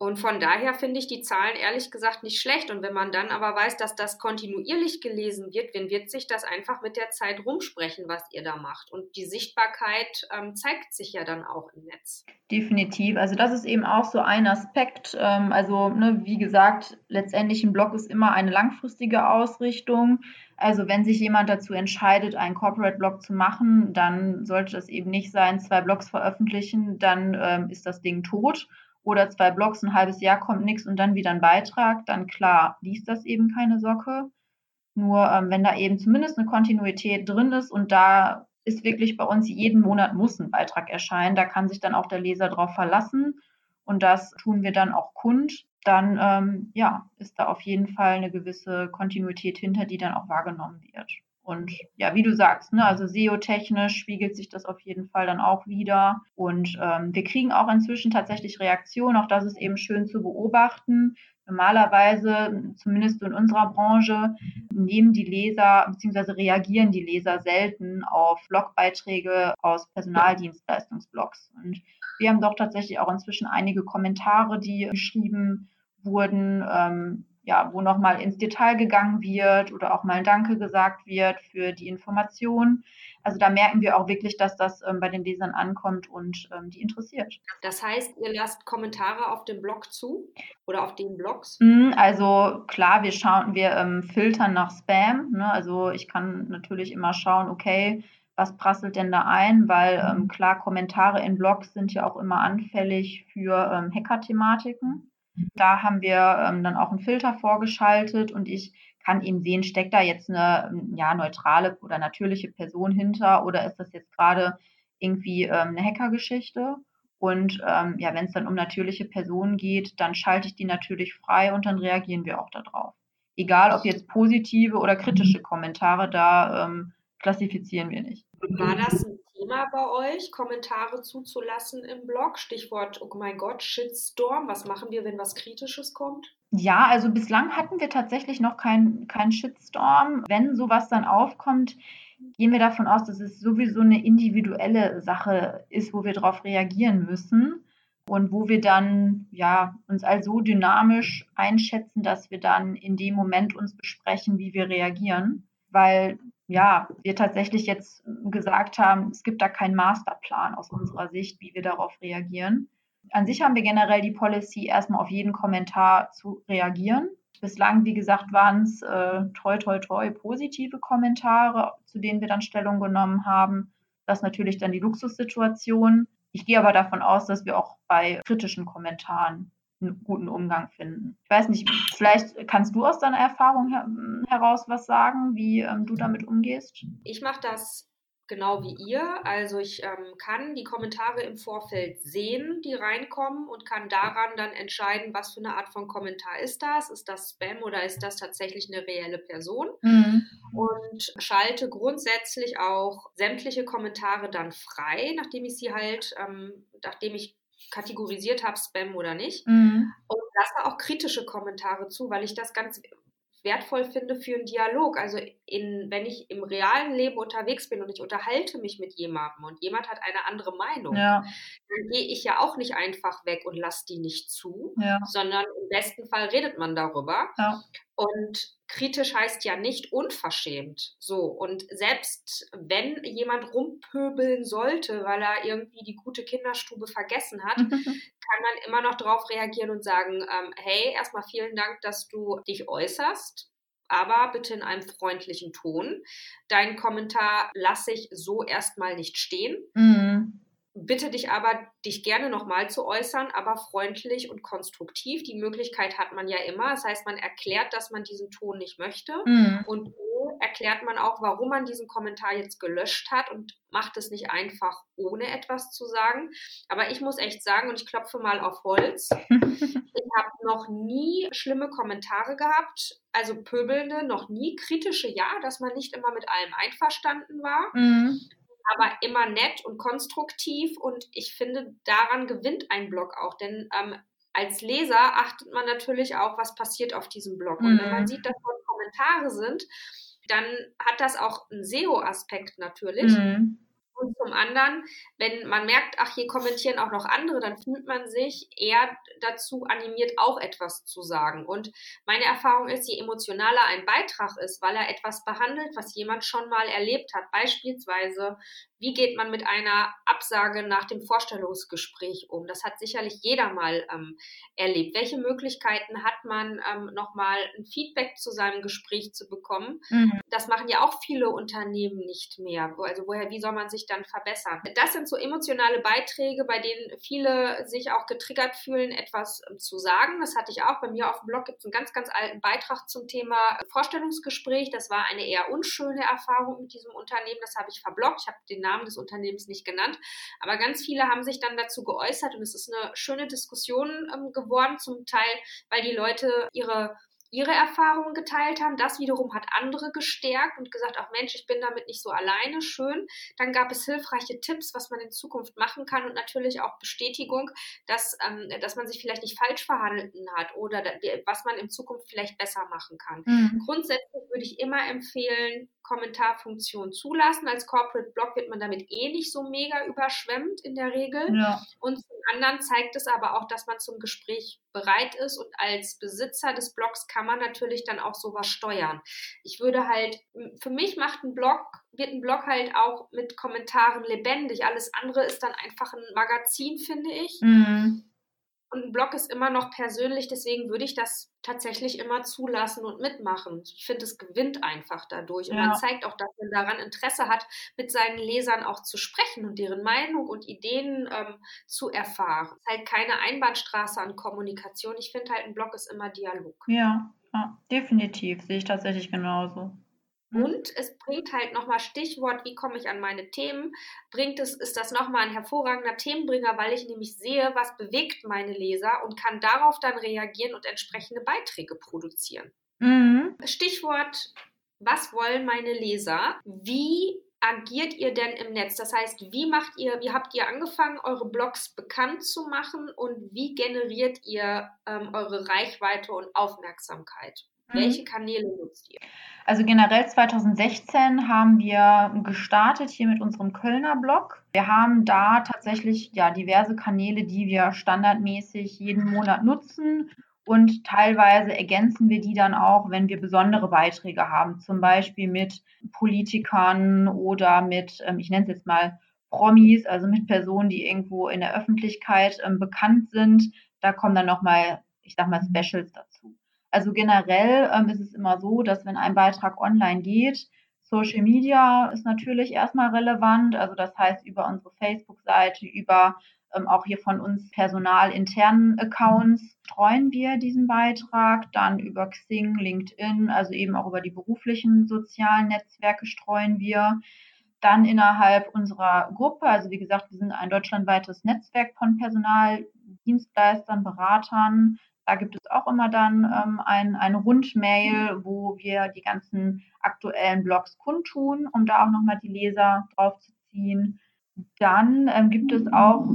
Und von daher finde ich die Zahlen ehrlich gesagt nicht schlecht. Und wenn man dann aber weiß, dass das kontinuierlich gelesen wird, dann wird sich das einfach mit der Zeit rumsprechen, was ihr da macht. Und die Sichtbarkeit ähm, zeigt sich ja dann auch im Netz. Definitiv. Also das ist eben auch so ein Aspekt. Ähm, also ne, wie gesagt, letztendlich ein Blog ist immer eine langfristige Ausrichtung. Also wenn sich jemand dazu entscheidet, einen Corporate-Blog zu machen, dann sollte das eben nicht sein, zwei Blogs veröffentlichen, dann ähm, ist das Ding tot oder zwei Blogs, ein halbes Jahr kommt nichts und dann wieder ein Beitrag, dann klar, liest das eben keine Socke. Nur ähm, wenn da eben zumindest eine Kontinuität drin ist und da ist wirklich bei uns jeden Monat muss ein Beitrag erscheinen, da kann sich dann auch der Leser drauf verlassen und das tun wir dann auch kund, dann ähm, ja, ist da auf jeden Fall eine gewisse Kontinuität hinter, die dann auch wahrgenommen wird. Und ja, wie du sagst, ne, also SEO-technisch spiegelt sich das auf jeden Fall dann auch wieder. Und ähm, wir kriegen auch inzwischen tatsächlich Reaktionen, auch das ist eben schön zu beobachten. Normalerweise, zumindest in unserer Branche, nehmen die Leser bzw. reagieren die Leser selten auf Blogbeiträge aus Personaldienstleistungsblogs. Und wir haben doch tatsächlich auch inzwischen einige Kommentare, die geschrieben wurden, ähm, ja, wo nochmal ins Detail gegangen wird oder auch mal ein Danke gesagt wird für die Information. Also da merken wir auch wirklich, dass das ähm, bei den Lesern ankommt und ähm, die interessiert. Das heißt, ihr lasst Kommentare auf dem Blog zu oder auf den Blogs? Mm, also klar, wir schauen, wir ähm, filtern nach Spam. Ne? Also ich kann natürlich immer schauen, okay, was prasselt denn da ein? Weil ähm, klar, Kommentare in Blogs sind ja auch immer anfällig für ähm, Hacker-Thematiken. Da haben wir ähm, dann auch einen Filter vorgeschaltet und ich kann eben sehen, steckt da jetzt eine ja, neutrale oder natürliche Person hinter oder ist das jetzt gerade irgendwie ähm, eine Hackergeschichte? Und ähm, ja, wenn es dann um natürliche Personen geht, dann schalte ich die natürlich frei und dann reagieren wir auch darauf. Egal ob jetzt positive oder kritische Kommentare, da ähm, klassifizieren wir nicht. War das Thema bei euch, Kommentare zuzulassen im Blog? Stichwort, oh mein Gott, Shitstorm. Was machen wir, wenn was Kritisches kommt? Ja, also bislang hatten wir tatsächlich noch keinen kein Shitstorm. Wenn sowas dann aufkommt, gehen wir davon aus, dass es sowieso eine individuelle Sache ist, wo wir darauf reagieren müssen und wo wir dann ja uns also dynamisch einschätzen, dass wir dann in dem Moment uns besprechen, wie wir reagieren, weil ja, wir tatsächlich jetzt gesagt haben, es gibt da keinen Masterplan aus unserer Sicht, wie wir darauf reagieren. An sich haben wir generell die Policy, erstmal auf jeden Kommentar zu reagieren. Bislang, wie gesagt, waren es äh, toi, toi, toi positive Kommentare, zu denen wir dann Stellung genommen haben. Das ist natürlich dann die Luxussituation. Ich gehe aber davon aus, dass wir auch bei kritischen Kommentaren einen guten Umgang finden. Ich weiß nicht, vielleicht kannst du aus deiner Erfahrung her heraus was sagen, wie ähm, du damit umgehst? Ich mache das genau wie ihr. Also ich ähm, kann die Kommentare im Vorfeld sehen, die reinkommen und kann daran dann entscheiden, was für eine Art von Kommentar ist das. Ist das Spam oder ist das tatsächlich eine reelle Person? Mhm. Und schalte grundsätzlich auch sämtliche Kommentare dann frei, nachdem ich sie halt, ähm, nachdem ich kategorisiert habe, Spam oder nicht. Mhm. Und lasse auch kritische Kommentare zu, weil ich das ganz wertvoll finde für einen Dialog. Also in, wenn ich im realen Leben unterwegs bin und ich unterhalte mich mit jemandem und jemand hat eine andere Meinung, Ja, dann gehe ich ja auch nicht einfach weg und lasse die nicht zu, ja, sondern im besten Fall redet man darüber. ja. Und kritisch heißt ja nicht unverschämt. So. Und selbst wenn jemand rumpöbeln sollte, weil er irgendwie die gute Kinderstube vergessen hat, kann man immer noch darauf reagieren und sagen, ähm, hey, erstmal vielen Dank, dass du dich äußerst. Aber bitte in einem freundlichen Ton. Deinen Kommentar lasse ich so erstmal nicht stehen. Mhm. Bitte dich aber, dich gerne nochmal zu äußern, aber freundlich und konstruktiv. Die Möglichkeit hat man ja immer. Das heißt, man erklärt, dass man diesen Ton nicht möchte. Mhm. Und du erklärt man auch, warum man diesen Kommentar jetzt gelöscht hat und macht es nicht einfach, ohne etwas zu sagen. Aber ich muss echt sagen, und ich klopfe mal auf Holz, ich habe noch nie schlimme Kommentare gehabt, also pöbelnde, noch nie kritische, ja, dass man nicht immer mit allem einverstanden war. Mhm aber immer nett und konstruktiv und ich finde, daran gewinnt ein Blog auch, denn ähm, als Leser achtet man natürlich auch, was passiert auf diesem Blog. Und wenn man mhm. sieht, dass dort Kommentare sind, dann hat das auch einen SEO-Aspekt natürlich. Mhm. Und zum anderen, wenn man merkt, ach, hier kommentieren auch noch andere, dann fühlt man sich eher dazu animiert, auch etwas zu sagen. Und meine Erfahrung ist, je emotionaler ein Beitrag ist, weil er etwas behandelt, was jemand schon mal erlebt hat, beispielsweise wie geht man mit einer Absage nach dem Vorstellungsgespräch um? Das hat sicherlich jeder mal ähm, erlebt. Welche Möglichkeiten hat man, ähm, nochmal ein Feedback zu seinem Gespräch zu bekommen? Mhm. Das machen ja auch viele Unternehmen nicht mehr. Also woher, wie soll man sich dann verbessern? Das sind so emotionale Beiträge, bei denen viele sich auch getriggert fühlen, etwas ähm, zu sagen. Das hatte ich auch. Bei mir auf dem Blog gibt es einen ganz, ganz alten Beitrag zum Thema Vorstellungsgespräch. Das war eine eher unschöne Erfahrung mit diesem Unternehmen. Das habe ich verblockt. Ich habe den Namen des Unternehmens nicht genannt. Aber ganz viele haben sich dann dazu geäußert und es ist eine schöne Diskussion ähm, geworden, zum Teil, weil die Leute ihre ihre Erfahrungen geteilt haben. Das wiederum hat andere gestärkt und gesagt, ach Mensch, ich bin damit nicht so alleine, schön. Dann gab es hilfreiche Tipps, was man in Zukunft machen kann und natürlich auch Bestätigung, dass, ähm, dass man sich vielleicht nicht falsch verhalten hat oder was man in Zukunft vielleicht besser machen kann. Mhm. Grundsätzlich würde ich immer empfehlen, Kommentarfunktion zulassen. Als Corporate Blog wird man damit eh nicht so mega überschwemmt in der Regel. Ja. Und zum anderen zeigt es aber auch, dass man zum Gespräch bereit ist und als Besitzer des Blogs kann man natürlich dann auch sowas steuern. Ich würde halt, für mich macht ein Blog, wird ein Blog halt auch mit Kommentaren lebendig. Alles andere ist dann einfach ein Magazin, finde ich. Mhm. Und ein Blog ist immer noch persönlich, deswegen würde ich das tatsächlich immer zulassen und mitmachen. Ich finde, es gewinnt einfach dadurch. Und ja. man zeigt auch, dass man daran Interesse hat, mit seinen Lesern auch zu sprechen und deren Meinung und Ideen ähm, zu erfahren. Es ist halt keine Einbahnstraße an Kommunikation. Ich finde halt, ein Blog ist immer Dialog. Ja, ja definitiv. Sehe ich tatsächlich genauso. Mhm. Und es bringt halt nochmal Stichwort, wie komme ich an meine Themen, bringt es, ist das nochmal ein hervorragender Themenbringer, weil ich nämlich sehe, was bewegt meine Leser und kann darauf dann reagieren und entsprechende Beiträge produzieren. Mhm. Stichwort, was wollen meine Leser? Wie agiert ihr denn im Netz? Das heißt, wie macht ihr, wie habt ihr angefangen, eure Blogs bekannt zu machen und wie generiert ihr ähm, eure Reichweite und Aufmerksamkeit? Mhm. Welche Kanäle nutzt ihr? Also generell 2016 haben wir gestartet hier mit unserem Kölner Blog. Wir haben da tatsächlich ja diverse Kanäle, die wir standardmäßig jeden Monat nutzen und teilweise ergänzen wir die dann auch, wenn wir besondere Beiträge haben, zum Beispiel mit Politikern oder mit, ähm, ich nenne es jetzt mal Promis, also mit Personen, die irgendwo in der Öffentlichkeit ähm, bekannt sind. Da kommen dann nochmal, ich sag mal, Specials dazu. Also generell ähm, ist es immer so, dass wenn ein Beitrag online geht, Social Media ist natürlich erstmal relevant. Also das heißt über unsere Facebook-Seite, über ähm, auch hier von uns personalinternen Accounts streuen wir diesen Beitrag. Dann über Xing, LinkedIn, also eben auch über die beruflichen sozialen Netzwerke streuen wir. Dann innerhalb unserer Gruppe, also wie gesagt, wir sind ein deutschlandweites Netzwerk von Personaldienstleistern, Beratern, da gibt es auch immer dann ähm, ein, eine Rundmail, wo wir die ganzen aktuellen Blogs kundtun, um da auch nochmal die Leser drauf zu ziehen. Dann ähm, gibt es auch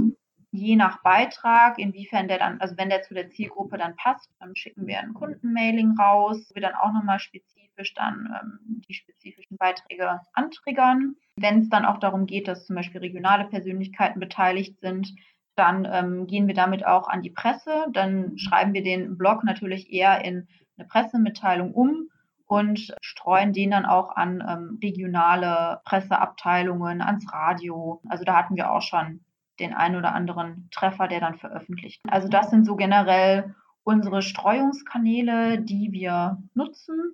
je nach Beitrag, inwiefern der dann, also wenn der zu der Zielgruppe dann passt, dann schicken wir ein Kundenmailing raus, wo wir dann auch nochmal spezifisch dann ähm, die spezifischen Beiträge antriggern. Wenn es dann auch darum geht, dass zum Beispiel regionale Persönlichkeiten beteiligt sind, dann ähm, gehen wir damit auch an die Presse. Dann schreiben wir den Blog natürlich eher in eine Pressemitteilung um und streuen den dann auch an ähm, regionale Presseabteilungen, ans Radio. Also da hatten wir auch schon den einen oder anderen Treffer, der dann veröffentlicht. Also das sind so generell unsere Streuungskanäle, die wir nutzen.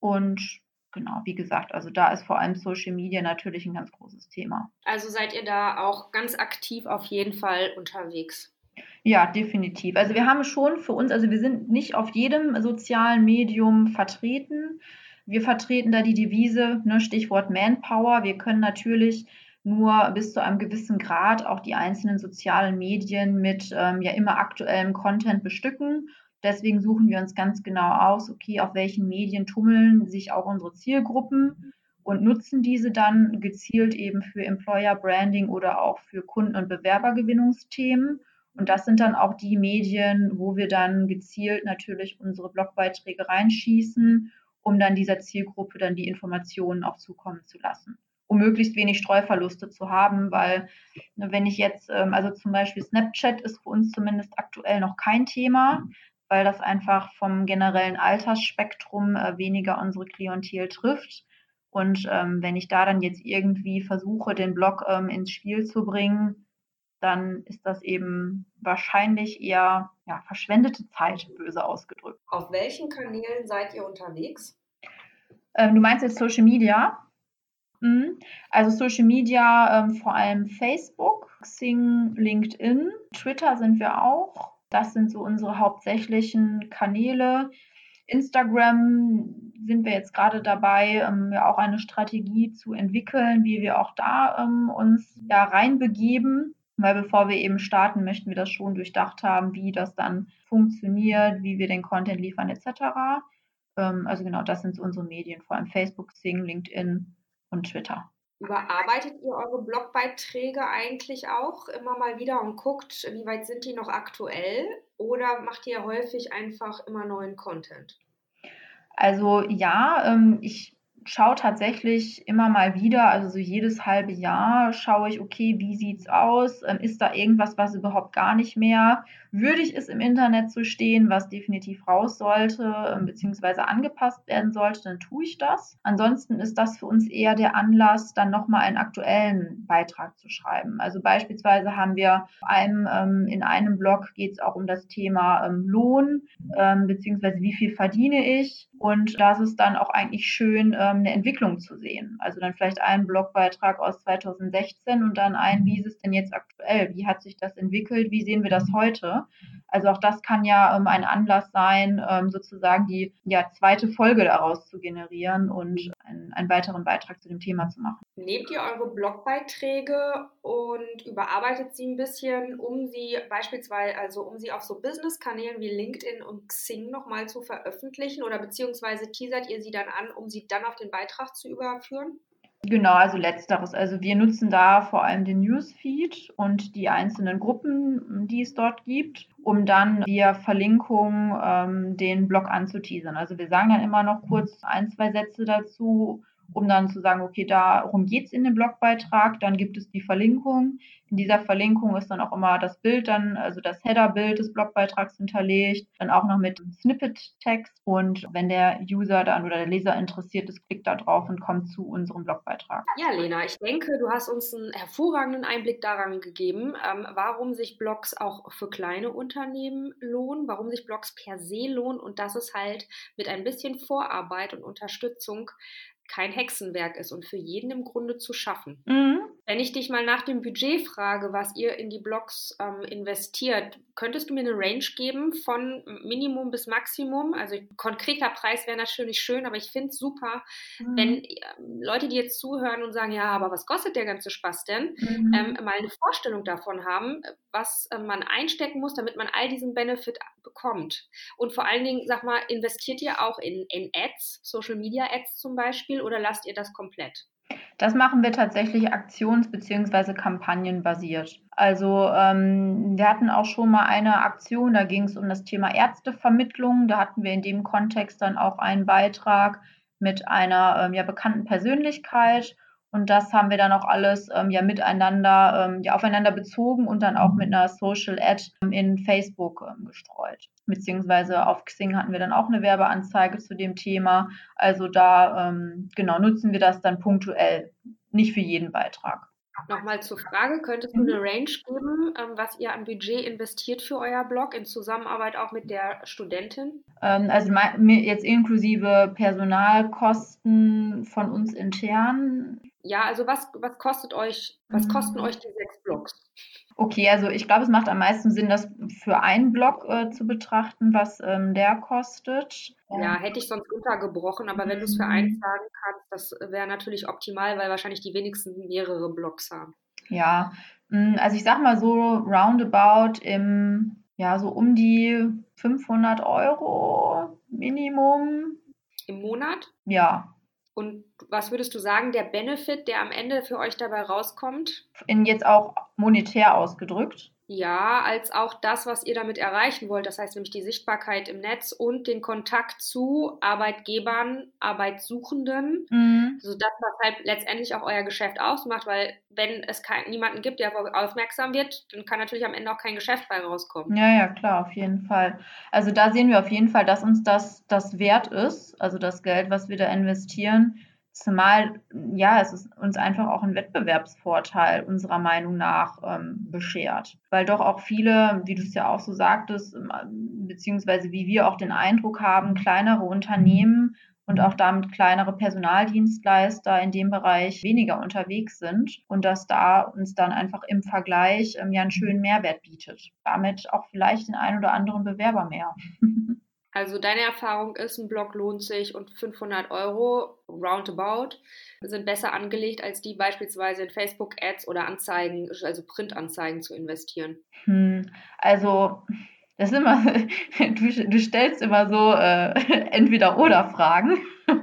Und genau, wie gesagt, also da ist vor allem Social Media natürlich ein ganz großes Thema. Also seid ihr da auch ganz aktiv auf jeden Fall unterwegs? Ja, definitiv. Also wir haben schon für uns, also wir sind nicht auf jedem sozialen Medium vertreten. Wir vertreten da die Devise, ne, Stichwort Manpower. Wir können natürlich nur bis zu einem gewissen Grad auch die einzelnen sozialen Medien mit ähm, ja immer aktuellem Content bestücken. Deswegen suchen wir uns ganz genau aus, okay, auf welchen Medien tummeln sich auch unsere Zielgruppen und nutzen diese dann gezielt eben für Employer Branding oder auch für Kunden- und Bewerbergewinnungsthemen. Und das sind dann auch die Medien, wo wir dann gezielt natürlich unsere Blogbeiträge reinschießen, um dann dieser Zielgruppe dann die Informationen auch zukommen zu lassen um möglichst wenig Streuverluste zu haben, weil ne, wenn ich jetzt, ähm, also zum Beispiel Snapchat ist für uns zumindest aktuell noch kein Thema, weil das einfach vom generellen Altersspektrum äh, weniger unsere Klientel trifft. Und ähm, wenn ich da dann jetzt irgendwie versuche, den Blog ähm, ins Spiel zu bringen, dann ist das eben wahrscheinlich eher ja, verschwendete Zeit, böse ausgedrückt. Auf welchen Kanälen seid ihr unterwegs? Du meinst jetzt Social Media? Mhm. Also Social Media, ähm, vor allem Facebook, Xing, LinkedIn, Twitter sind wir auch. Das sind so unsere hauptsächlichen Kanäle. Instagram sind wir jetzt gerade dabei, ähm, auch eine Strategie zu entwickeln, wie wir auch da ähm, uns ja reinbegeben. Weil bevor wir eben starten, möchten wir das schon durchdacht haben, wie das dann funktioniert, wie wir den Content liefern etc. Ähm, also genau, das sind so unsere Medien, vor allem Facebook, Xing, LinkedIn und Twitter. Überarbeitet ihr eure Blogbeiträge eigentlich auch immer mal wieder und guckt, wie weit sind die noch aktuell? Oder macht ihr häufig einfach immer neuen Content? Also ja, ähm, ich schaue tatsächlich immer mal wieder, also so jedes halbe Jahr schaue ich, okay, wie sieht's aus? Ähm, ist da irgendwas, was überhaupt gar nicht mehr würdig ist im Internet zu stehen, was definitiv raus sollte, ähm, beziehungsweise angepasst werden sollte, dann tue ich das. Ansonsten ist das für uns eher der Anlass, dann nochmal einen aktuellen Beitrag zu schreiben. Also beispielsweise haben wir einem, ähm, in einem Blog geht es auch um das Thema Lohn, beziehungsweise wie viel verdiene ich. Und das ist dann auch eigentlich schön, eine Entwicklung zu sehen. Also dann vielleicht einen Blogbeitrag aus 2016 und dann ein, wie ist es denn jetzt aktuell? Wie hat sich das entwickelt? Wie sehen wir das heute? Also auch das kann ja ähm, ein Anlass sein, ähm, sozusagen die ja, zweite Folge daraus zu generieren und einen, einen weiteren Beitrag zu dem Thema zu machen. Nehmt ihr eure Blogbeiträge und überarbeitet sie ein bisschen, um sie beispielsweise, also um sie auf so Business-Kanälen wie LinkedIn und Xing nochmal zu veröffentlichen oder beziehungsweise teasert ihr sie dann an, um sie dann auf den Beitrag zu überführen? Genau, also letzteres. Also wir nutzen da vor allem den Newsfeed und die einzelnen Gruppen, die es dort gibt, um dann via Verlinkung ähm, den Blog anzuteasern. Also wir sagen dann immer noch kurz ein, zwei Sätze dazu, um dann zu sagen, okay, darum geht es in dem Blogbeitrag, dann gibt es die Verlinkung. In dieser Verlinkung ist dann auch immer das Bild dann, also das Header-Bild des Blogbeitrags hinterlegt, dann auch noch mit Snippet-Text und wenn der User dann oder der Leser interessiert ist, klickt da drauf und kommt zu unserem Blogbeitrag. Ja, Lena, ich denke, du hast uns einen hervorragenden Einblick daran gegeben, ähm, warum sich Blogs auch für kleine Unternehmen lohnen, warum sich Blogs per se lohnen und dass es halt mit ein bisschen Vorarbeit und Unterstützung kein Hexenwerk ist und für jeden im Grunde zu schaffen. Mhm. Wenn ich dich mal nach dem Budget frage, was ihr in die Blogs ähm, investiert, könntest du mir eine Range geben von Minimum bis Maximum? Also konkreter Preis wäre natürlich schön, aber ich finde es super, mhm. wenn äh, Leute, die jetzt zuhören und sagen, ja, aber was kostet der ganze Spaß denn, mhm. ähm, mal eine Vorstellung davon haben, was äh, man einstecken muss, damit man all diesen Benefit bekommt. Und vor allen Dingen, sag mal, investiert ihr auch in, in Ads, Social Media Ads zum Beispiel, oder lasst ihr das komplett? Das machen wir tatsächlich aktions- bzw. kampagnenbasiert. Also ähm, wir hatten auch schon mal eine Aktion, da ging es um das Thema Ärztevermittlung. Da hatten wir in dem Kontext dann auch einen Beitrag mit einer ähm, ja, bekannten Persönlichkeit. Und das haben wir dann auch alles ähm, ja miteinander, ähm, ja aufeinander bezogen und dann auch mit einer Social Ad ähm, in Facebook ähm, gestreut. Beziehungsweise auf Xing hatten wir dann auch eine Werbeanzeige zu dem Thema. Also da ähm, genau nutzen wir das dann punktuell, nicht für jeden Beitrag. Nochmal zur Frage, könntest du eine Range geben, ähm, was ihr an Budget investiert für euer Blog in Zusammenarbeit auch mit der Studentin? also jetzt inklusive Personalkosten von uns intern ja, also was, was kostet euch, was kosten mhm. euch die sechs Blogs? Okay, also ich glaube, es macht am meisten Sinn, das für einen Block äh, zu betrachten, was ähm, der kostet. Ja, hätte ich sonst untergebrochen, aber wenn du es für einen sagen kannst, das wäre natürlich optimal, weil wahrscheinlich die wenigsten mehrere Blocks haben. Ja, hm, also ich sag mal so roundabout im, ja, so um die 500 Euro Minimum. Im Monat? Ja. Und was würdest du sagen, der Benefit, der am Ende für euch dabei rauskommt? In jetzt auch monetär ausgedrückt? Ja, als auch das, was ihr damit erreichen wollt. Das heißt nämlich die Sichtbarkeit im Netz und den Kontakt zu Arbeitgebern, Arbeitssuchenden. Mhm. So das, was halt letztendlich auch euer Geschäft ausmacht, weil wenn es kein, niemanden gibt, der aufmerksam wird, dann kann natürlich am Ende auch kein Geschäft bei rauskommen. Ja, ja, klar, auf jeden Fall. Also da sehen wir auf jeden Fall, dass uns das, das wert ist, also das Geld, was wir da investieren Zumal, ja, es ist uns einfach auch ein Wettbewerbsvorteil unserer Meinung nach ähm, beschert. Weil doch auch viele, wie du es ja auch so sagtest, ähm, beziehungsweise wie wir auch den Eindruck haben, kleinere Unternehmen und auch damit kleinere Personaldienstleister in dem Bereich weniger unterwegs sind und dass da uns dann einfach im Vergleich ähm, ja einen schönen Mehrwert bietet. Damit auch vielleicht den einen oder anderen Bewerber mehr. Also deine Erfahrung ist, ein Blog lohnt sich und 500 Euro roundabout sind besser angelegt, als die beispielsweise in Facebook-Ads oder Anzeigen, also Printanzeigen zu investieren. Hm, also das ist immer, du, du stellst immer so äh, entweder oder Fragen.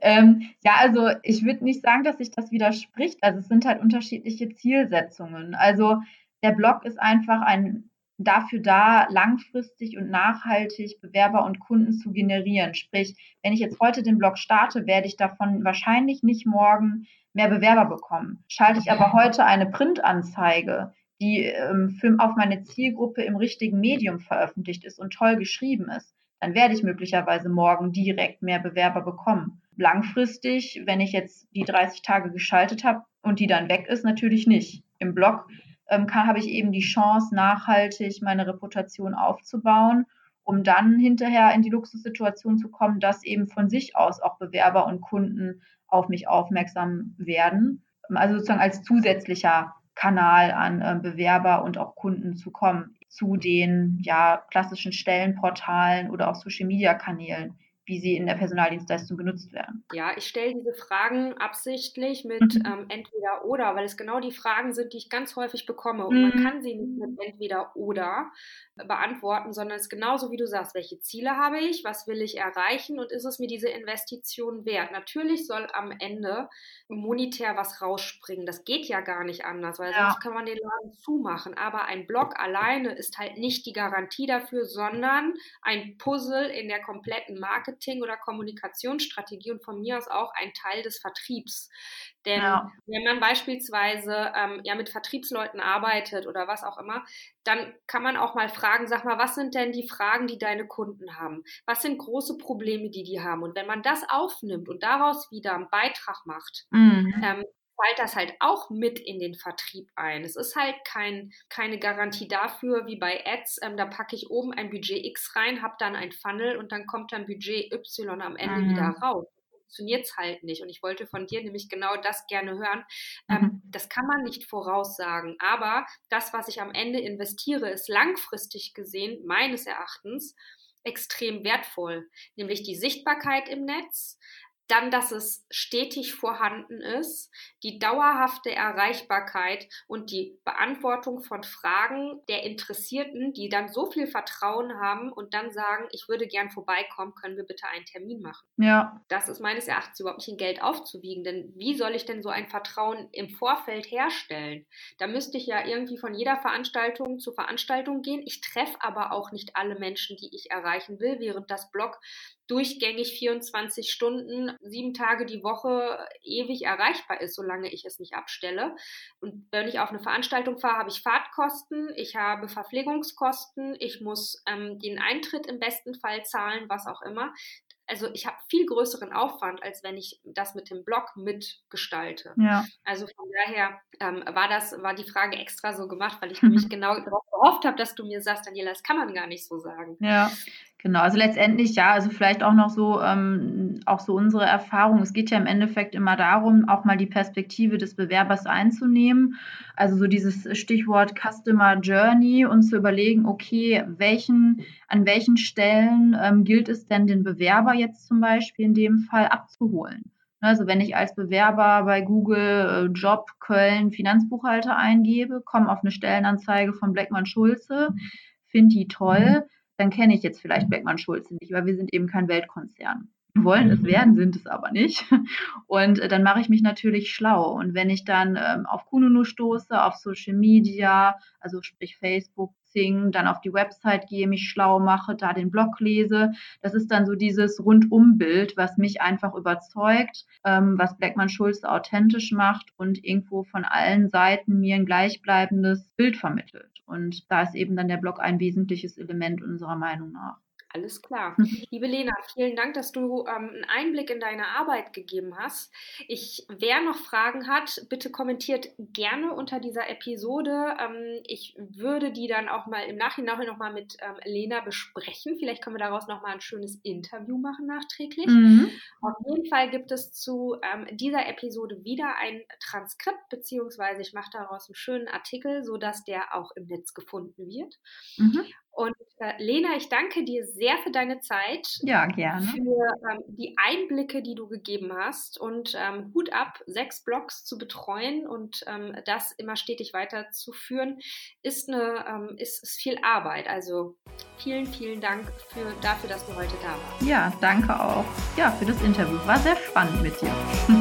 ähm, ja, also ich würde nicht sagen, dass sich das widerspricht. Also es sind halt unterschiedliche Zielsetzungen. Also der Blog ist einfach ein dafür da, langfristig und nachhaltig Bewerber und Kunden zu generieren. Sprich, wenn ich jetzt heute den Blog starte, werde ich davon wahrscheinlich nicht morgen mehr Bewerber bekommen. Schalte ich aber heute eine Printanzeige, die ähm, auf meine Zielgruppe im richtigen Medium veröffentlicht ist und toll geschrieben ist, dann werde ich möglicherweise morgen direkt mehr Bewerber bekommen. Langfristig, wenn ich jetzt die 30 Tage geschaltet habe und die dann weg ist, natürlich nicht. Im Blog ähm, habe ich eben die Chance, nachhaltig meine Reputation aufzubauen, um dann hinterher in die Luxussituation zu kommen, dass eben von sich aus auch Bewerber und Kunden auf mich aufmerksam werden. Also sozusagen als zusätzlicher Kanal an äh, Bewerber und auch Kunden zu kommen zu den ja klassischen Stellenportalen oder auch Social Media Kanälen, wie sie in der Personaldienstleistung genutzt werden? Ja, ich stelle diese Fragen absichtlich mit mhm. ähm, entweder oder, weil es genau die Fragen sind, die ich ganz häufig bekomme. Und mhm. man kann sie nicht mit entweder oder beantworten, sondern es ist genauso wie du sagst, welche Ziele habe ich, was will ich erreichen und ist es mir diese Investition wert? Natürlich soll am Ende monetär was rausspringen. Das geht ja gar nicht anders, weil ja. sonst kann man den Laden zumachen. Aber ein Blog alleine ist halt nicht die Garantie dafür, sondern ein Puzzle in der kompletten Marketing- oder Kommunikationsstrategie und von mir aus auch ein Teil des Vertriebs. Denn ja. wenn man beispielsweise ähm, ja mit Vertriebsleuten arbeitet oder was auch immer, dann kann man auch mal fragen, sag mal, was sind denn die Fragen, die deine Kunden haben? Was sind große Probleme, die die haben? Und wenn man das aufnimmt und daraus wieder einen Beitrag macht, mhm. ähm, fällt das halt auch mit in den Vertrieb ein. Es ist halt kein, keine Garantie dafür, wie bei Ads, ähm, da packe ich oben ein Budget X rein, habe dann ein Funnel und dann kommt dann Budget Y am Ende mhm. wieder raus funktioniert es halt nicht. Und ich wollte von dir nämlich genau das gerne hören. Ähm, mhm. das kann man nicht voraussagen. Aber das, was ich am Ende investiere, ist langfristig gesehen, meines Erachtens, extrem wertvoll, nämlich die Sichtbarkeit im Netz, dann, dass es stetig vorhanden ist, die dauerhafte Erreichbarkeit und die Beantwortung von Fragen der Interessierten, die dann so viel Vertrauen haben und dann sagen, ich würde gern vorbeikommen, können wir bitte einen Termin machen. Ja. Das ist meines Erachtens überhaupt nicht in Geld aufzuwiegen, denn wie soll ich denn so ein Vertrauen im Vorfeld herstellen? Da müsste ich ja irgendwie von jeder Veranstaltung zu Veranstaltung gehen. Ich treffe aber auch nicht alle Menschen, die ich erreichen will, während das Blog durchgängig 24 Stunden, sieben Tage die Woche ewig erreichbar ist, solange ich es nicht abstelle. Und wenn ich auf eine Veranstaltung fahre, habe ich Fahrtkosten, ich habe Verpflegungskosten, ich muss ähm, den Eintritt im besten Fall zahlen, was auch immer. Also ich habe viel größeren Aufwand, als wenn ich das mit dem Blog mitgestalte. Ja. Also von daher ähm, war das, war die Frage extra so gemacht, weil ich nämlich genau darauf gehofft habe, dass du mir sagst, Daniela, das kann man gar nicht so sagen. Ja, genau. Also letztendlich ja, also vielleicht auch noch so, ähm, auch so unsere Erfahrung. Es geht ja im Endeffekt immer darum, auch mal die Perspektive des Bewerbers einzunehmen. Also so dieses Stichwort Customer Journey und zu überlegen, okay, welchen, an welchen Stellen ähm, gilt es denn, den Bewerber jetzt zum Beispiel in dem Fall abzuholen? Also wenn ich als Bewerber bei Google äh, Job Köln Finanzbuchhalter eingebe, komme auf eine Stellenanzeige von Bleckmann Schulze, finde die toll, dann kenne ich jetzt vielleicht Bleckmann Schulze nicht, weil wir sind eben kein Weltkonzern. Wir wollen es werden, sind es aber nicht. Und äh, dann mache ich mich natürlich schlau. Und wenn ich dann ähm, auf Kununu stoße, auf Social Media, also sprich Facebook, Xing, dann auf die Website gehe, mich schlau mache, da den Blog lese. Das ist dann so dieses Rundumbild, was mich einfach überzeugt, ähm, was Blackman Schulze authentisch macht und irgendwo von allen Seiten mir ein gleichbleibendes Bild vermittelt. Und da ist eben dann der Blog ein wesentliches Element unserer Meinung nach. Alles klar. Liebe Lena, vielen Dank, dass du ähm, einen Einblick in deine Arbeit gegeben hast. Ich, wer noch Fragen hat, bitte kommentiert gerne unter dieser Episode. Ähm, ich würde die dann auch mal im Nachhinein noch mal mit ähm, Lena besprechen. Vielleicht können wir daraus noch mal ein schönes Interview machen nachträglich. Mhm. Auf jeden Fall gibt es zu ähm, dieser Episode wieder ein Transkript, beziehungsweise ich mache daraus einen schönen Artikel, sodass der auch im Netz gefunden wird. Mhm. Und äh, Lena, ich danke dir sehr für deine Zeit. Ja, gerne. Für ähm, die Einblicke, die du gegeben hast. Und ähm, Hut ab, sechs Blogs zu betreuen und ähm, das immer stetig weiterzuführen, ist, eine, ähm, ist, ist viel Arbeit. Also vielen, vielen Dank für, dafür, dass du heute da warst. Ja, danke auch. Ja, für das Interview. War sehr spannend mit dir.